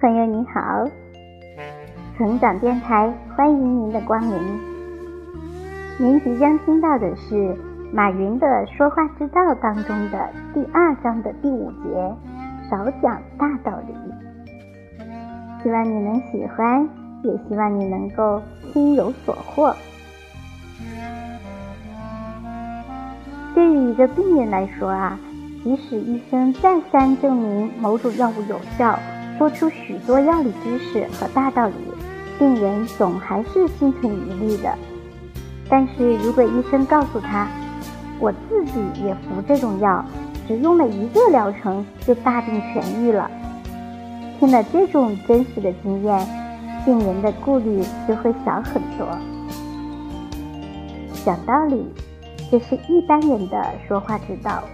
朋友你好，成长电台欢迎您的光临。您即将听到的是马云的说话之道当中的第二章的第五节：少讲大道理。希望你能喜欢，也希望你能够心有所获。对于一个病人来说啊，即使医生再三证明某种药物有效，说出许多药理知识和大道理，病人总还是心存疑虑的。但是如果医生告诉他，我自己也服这种药，只用了一个疗程就大病痊愈了，听了这种真实的经验，病人的顾虑就会小很多。讲道理。这是一般人的说话之道，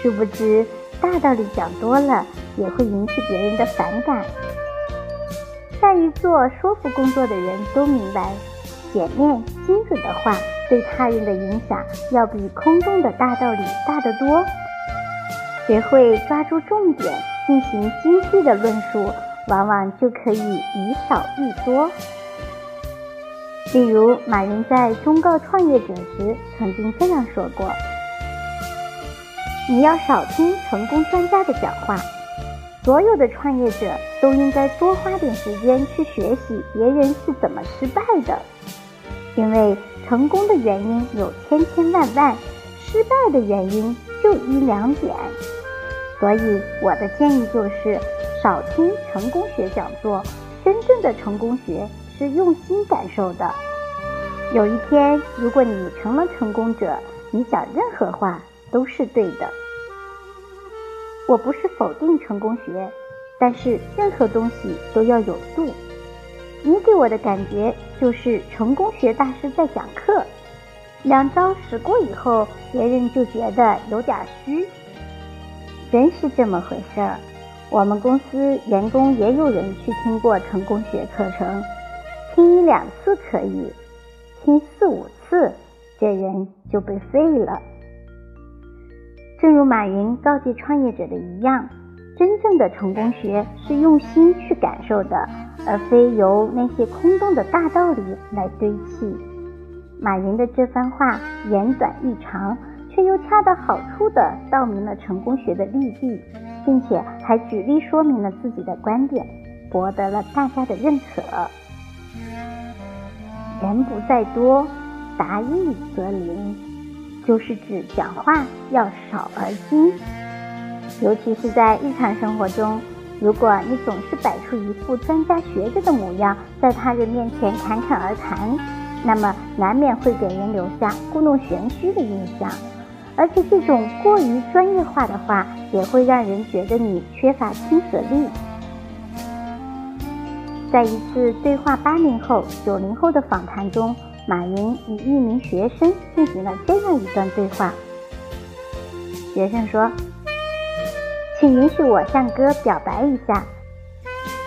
殊不知大道理讲多了也会引起别人的反感。善于做说服工作的人都明白，简练精准的话对他人的影响要比空洞的大道理大得多。学会抓住重点进行精细的论述，往往就可以以少易多。例如，马云在忠告创业者时曾经这样说过：“你要少听成功专家的讲话，所有的创业者都应该多花点时间去学习别人是怎么失败的，因为成功的原因有千千万万，失败的原因就一两点。所以，我的建议就是少听成功学讲座，真正的成功学。”是用心感受的。有一天，如果你成了成功者，你讲任何话都是对的。我不是否定成功学，但是任何东西都要有度。你给我的感觉就是成功学大师在讲课，两招使过以后，别人就觉得有点虚。真是这么回事儿。我们公司员工也有人去听过成功学课程。听一两次可以，听四五次，这人就被废了。正如马云告诫创业者的一样，真正的成功学是用心去感受的，而非由那些空洞的大道理来堆砌。马云的这番话言短意长，却又恰到好处地道明了成功学的利弊，并且还举例说明了自己的观点，博得了大家的认可。人不在多，达意则灵，就是指讲话要少而精。尤其是在日常生活中，如果你总是摆出一副专家学者的模样，在他人面前侃侃而谈，那么难免会给人留下故弄玄虚的印象。而且这种过于专业化的话，也会让人觉得你缺乏亲和力。在一次对话八零后、九零后的访谈中，马云与一名学生进行了这样一段对话。学生说：“请允许我向哥表白一下，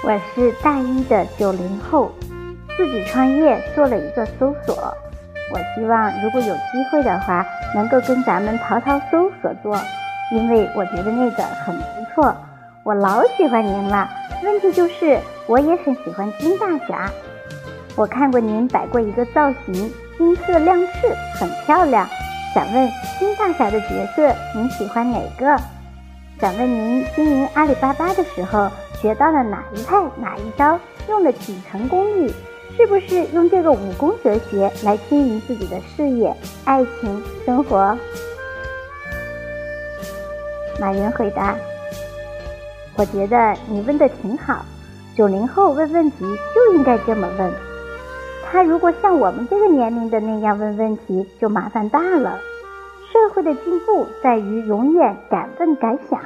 我是大一的九零后，自己创业做了一个搜索，我希望如果有机会的话，能够跟咱们淘淘搜合作，因为我觉得那个很不错，我老喜欢您了。”问题就是，我也很喜欢金大侠。我看过您摆过一个造型，金色亮翅，很漂亮。想问金大侠的角色，您喜欢哪个？想问您经营阿里巴巴的时候，学到了哪一派哪一招，用了几成功率？是不是用这个武功哲学来经营自己的事业、爱情、生活？马云回答。我觉得你问的挺好，九零后问问题就应该这么问。他如果像我们这个年龄的那样问问题，就麻烦大了。社会的进步在于永远敢问敢想，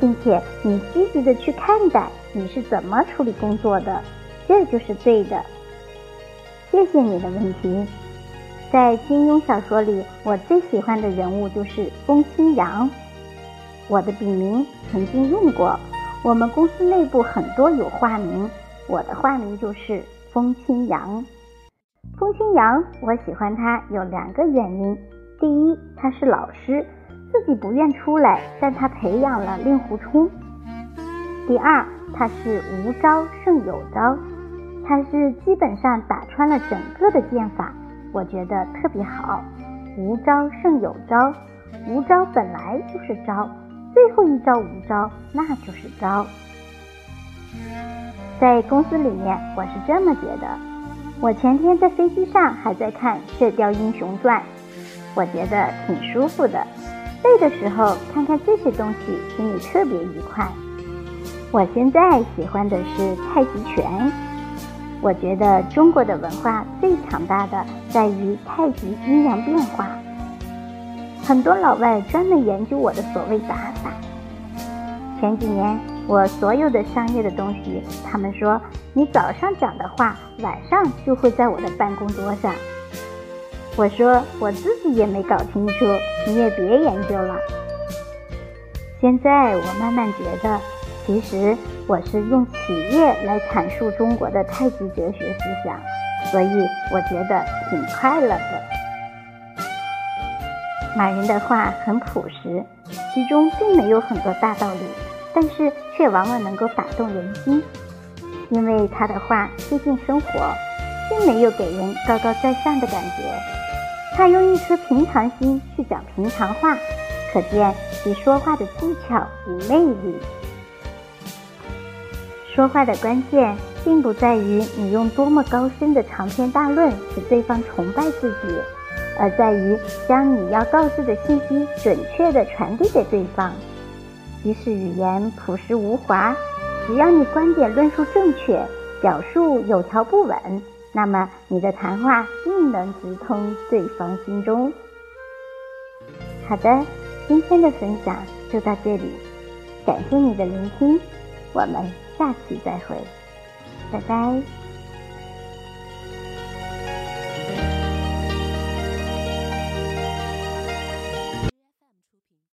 并且你积极的去看待你是怎么处理工作的，这就是对的。谢谢你的问题。在金庸小说里，我最喜欢的人物就是风清扬，我的笔名曾经用过。我们公司内部很多有化名，我的化名就是风清扬。风清扬，我喜欢他有两个原因：第一，他是老师，自己不愿出来，但他培养了令狐冲；第二，他是无招胜有招，他是基本上打穿了整个的剑法，我觉得特别好。无招胜有招，无招本来就是招，最后一招无招，那就是招。在公司里面，我是这么觉得。我前天在飞机上还在看《射雕英雄传》，我觉得挺舒服的。累的时候看看这些东西，心里特别愉快。我现在喜欢的是太极拳。我觉得中国的文化最强大的在于太极阴阳变化。很多老外专门研究我的所谓打法。前几年我所有的商业的东西，他们说你早上讲的话，晚上就会在我的办公桌上。我说我自己也没搞清楚，你也别研究了。现在我慢慢觉得。其实我是用企业来阐述中国的太极哲学思想，所以我觉得挺快乐的。马云的话很朴实，其中并没有很多大道理，但是却往往能够打动人心，因为他的话贴近生活，并没有给人高高在上的感觉。他用一颗平常心去讲平常话，可见其说话的技巧与魅力。说话的关键，并不在于你用多么高深的长篇大论使对方崇拜自己，而在于将你要告知的信息准确地传递给对方。即使语言朴实无华，只要你观点论述正确，表述有条不紊，那么你的谈话定能直通对方心中。好的，今天的分享就到这里，感谢你的聆听，我们。下期再会，拜拜。